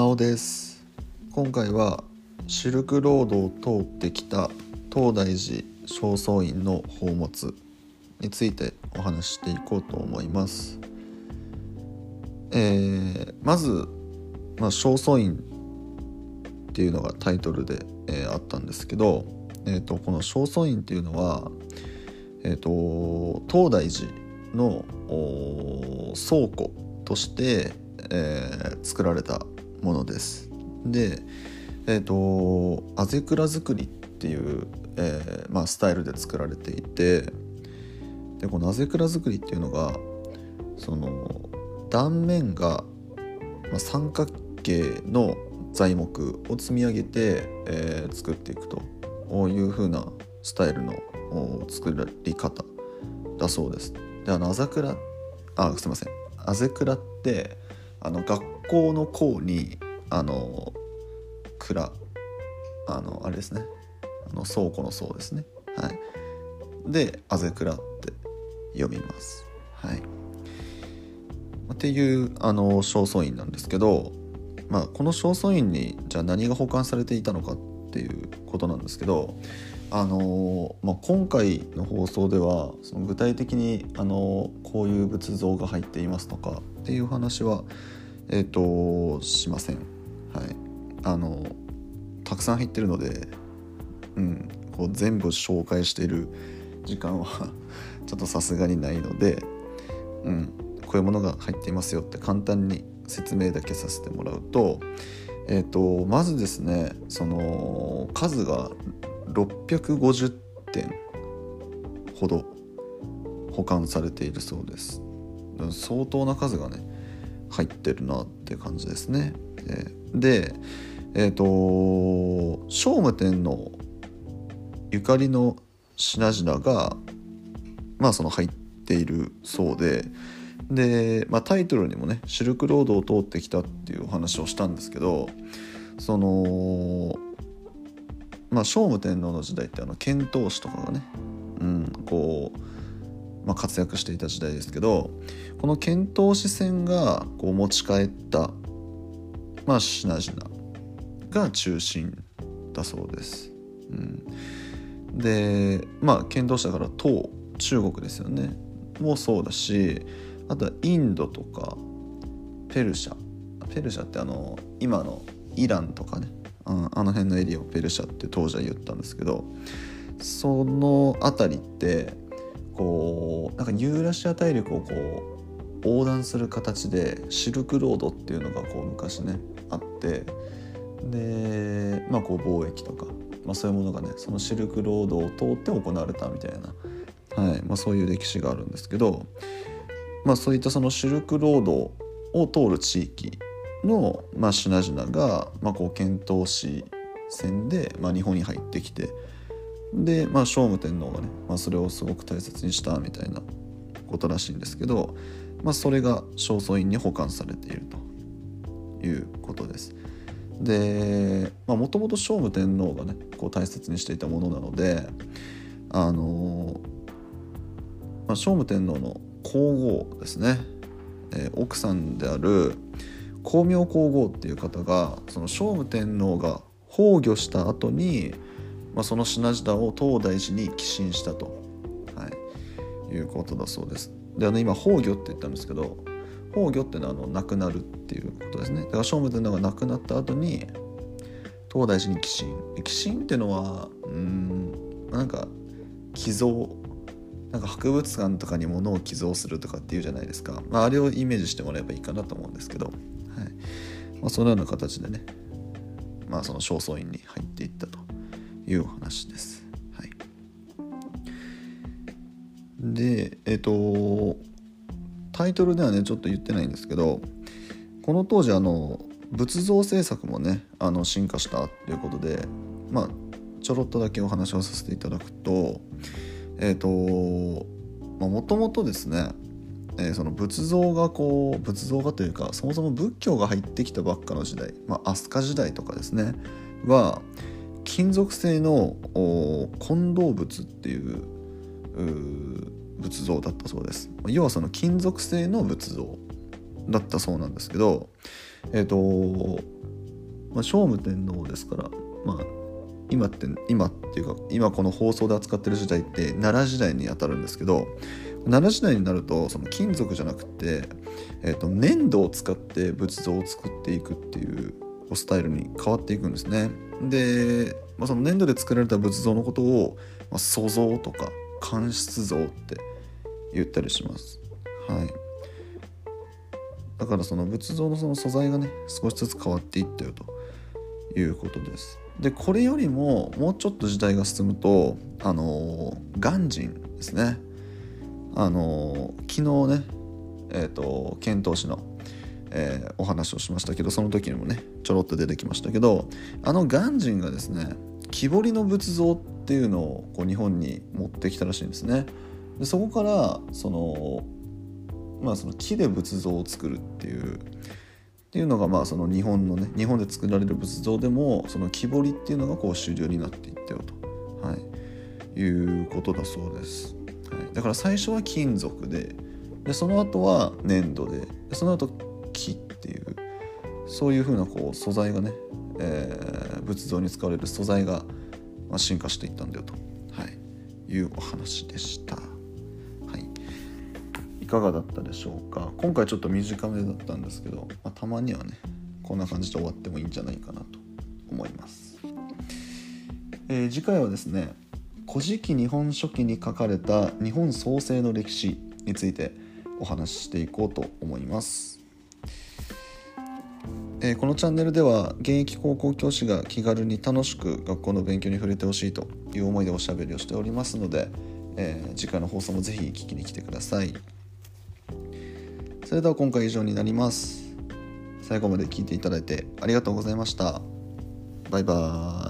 青です。今回はシルクロードを通ってきた東大寺正倉院の宝物についてお話ししていこうと思います、えーまず、まあ、正倉院っていうのがタイトルで、えーあったんですけど、えー、とこの正倉院っていうのは、えー、と東大寺の倉庫として、えー作られたものです。で、えー、とあぜ蔵造りっていう、えーまあ、スタイルで作られていてでこのあぜ蔵造りっていうのがその断面が、まあ、三角形の材木を積み上げて、えー作っていくという風なスタイルの作り方だそうです。であのあざくらあすいませんあぜくらってあの学校の校にあの蔵あのあれですね。あの倉庫の倉ですね。はい。であぜくらって読みます。はい。っていうあの正倉院なんですけど、まあ、この正倉院にじゃあ何が保管されていたのかっていうことなんですけどあのまあ、今回の放送ではその具体的にあのこういう仏像が入っていますとかっていう話は、えー、としません。はい、あのたくさん入ってるので、うん、こう全部紹介している時間は ちょっとさすがにないので、うん、こういうものが入っていますよって簡単に説明だけさせてもらうと,、えー、とまずですねその数が650点ほど保管されているそうです相当な数がね入ってるなって感じですね。えーでえっ、と聖武天皇ゆかりの品々がまあその入っているそうでで、まあ、タイトルにもねシルクロードを通ってきたっていうお話をしたんですけどそのまあ聖武天皇の時代ってあの遣唐使とかがね、うん、こう、まあ、活躍していた時代ですけどこの遣唐使船がこう持ち帰った、まあ、品々が中心だそうです。うん、でまあ遣唐使だから唐中国ですよね。もそうだしあとはインドとかペルシャ。ペルシャってあの今のイランとかね。あの辺のエリアをペルシャって当時は言ったんですけどその辺りってこうなんかユーラシア大陸をこう横断する形でシルクロードっていうのがこう昔ねあってでまあこう貿易とか、まあ、そういうものがねそのシルクロードを通って行われたみたいな、はいまあ、そういう歴史があるんですけど、まあ、そういったそのシルクロードを通る地域の、まあ、品々が、まあ、こう遣唐使船で、まあ、日本に入ってきてで、まあ、聖武天皇がね、まあ、それをすごく大切にしたみたいなことらしいんですけど、まあ、それが正倉院に保管されているということです。でもともと聖武天皇がねこう大切にしていたものなのであの、まあ、聖武天皇の皇后ですね、えー奥さんである光明皇后っていう方がその聖武天皇が崩御した後に、まあ、その品々を東大寺に寄進したと、はい、いうことだそうです。であの今崩御って言ったんですけど崩御っていうのはあの亡くなるっていうことですね。だから聖武天皇が亡くなった後に東大寺に寄進。寄進っていうのはうんなんか寄贈なんか博物館とかに物を寄贈するとかっていうじゃないですか、まあ、あれをイメージしてもらえばいいかなと思うんですけど、はい。まあ、そのような形でね、まあ、その正倉院に入っていったと。いうお話です。はい、でえっ、とタイトルではねちょっと言ってないんですけどこの当時あの仏像制作もねあの進化したということでまあちょろっとだけお話をさせていただくとえっ、ともともとですね、えーその仏像がこう仏像がというかそもそも仏教が入ってきたばっかの時代、まあ、飛鳥時代とかですねは金属製のお金銅仏っていう仏像だったそうです。要はその金属製の仏像だったそうなんですけどえっ、とまあ、聖武天皇ですから、まあ、今って今っていうか今この放送で扱ってる時代って奈良時代にあたるんですけど奈良時代になるとその金属じゃなくて、えー、と粘土を使って仏像を作っていくっていうスタイルに変わっていくんですね。で、まあ、その粘土で作られた仏像のことを、まあ、塑像とか乾漆像って言ったりします。はい、だからその仏像のその素材がね少しずつ変わっていったよということです。でこれよりももうちょっと時代が進むとあの鑑真ですねあの昨日ねえっ、ー、と遣唐使の、えー、お話をしましたけどその時にもねちょろっと出てきましたけどあの鑑真がですね木彫りの仏像っていうのをこう日本に持ってきたらしいんですね。でそこからそのまあその木で仏像を作るっていうっていうのがまあその日本のね日本で作られる仏像でもその木彫りっていうのがこう主流になっていったよと、はい、いうことだそうです、はい、だから最初は金属ででその後は粘土ででその後木っていうそういうふうなこう素材がね、えー、仏像に使われる素材が、ま、進化していったんだよと、はい、いうお話でした。はい、いかがだったでしょうか。今回ちょっと短めだったんですけど、まあ、たまにはねこんな感じで終わってもいいんじゃないかなと思います、えー、次回はですね「古事記日本書紀」に書かれた日本創生の歴史についてお話ししていこうと思います。えー、このチャンネルでは現役高校教師が気軽に楽しく学校の勉強に触れてほしいという思いでおしゃべりをしておりますので、えー、次回の放送もぜひ聞きに来てください。それでは今回以上になります。最後まで聞いていただいてありがとうございました。バイバーイ。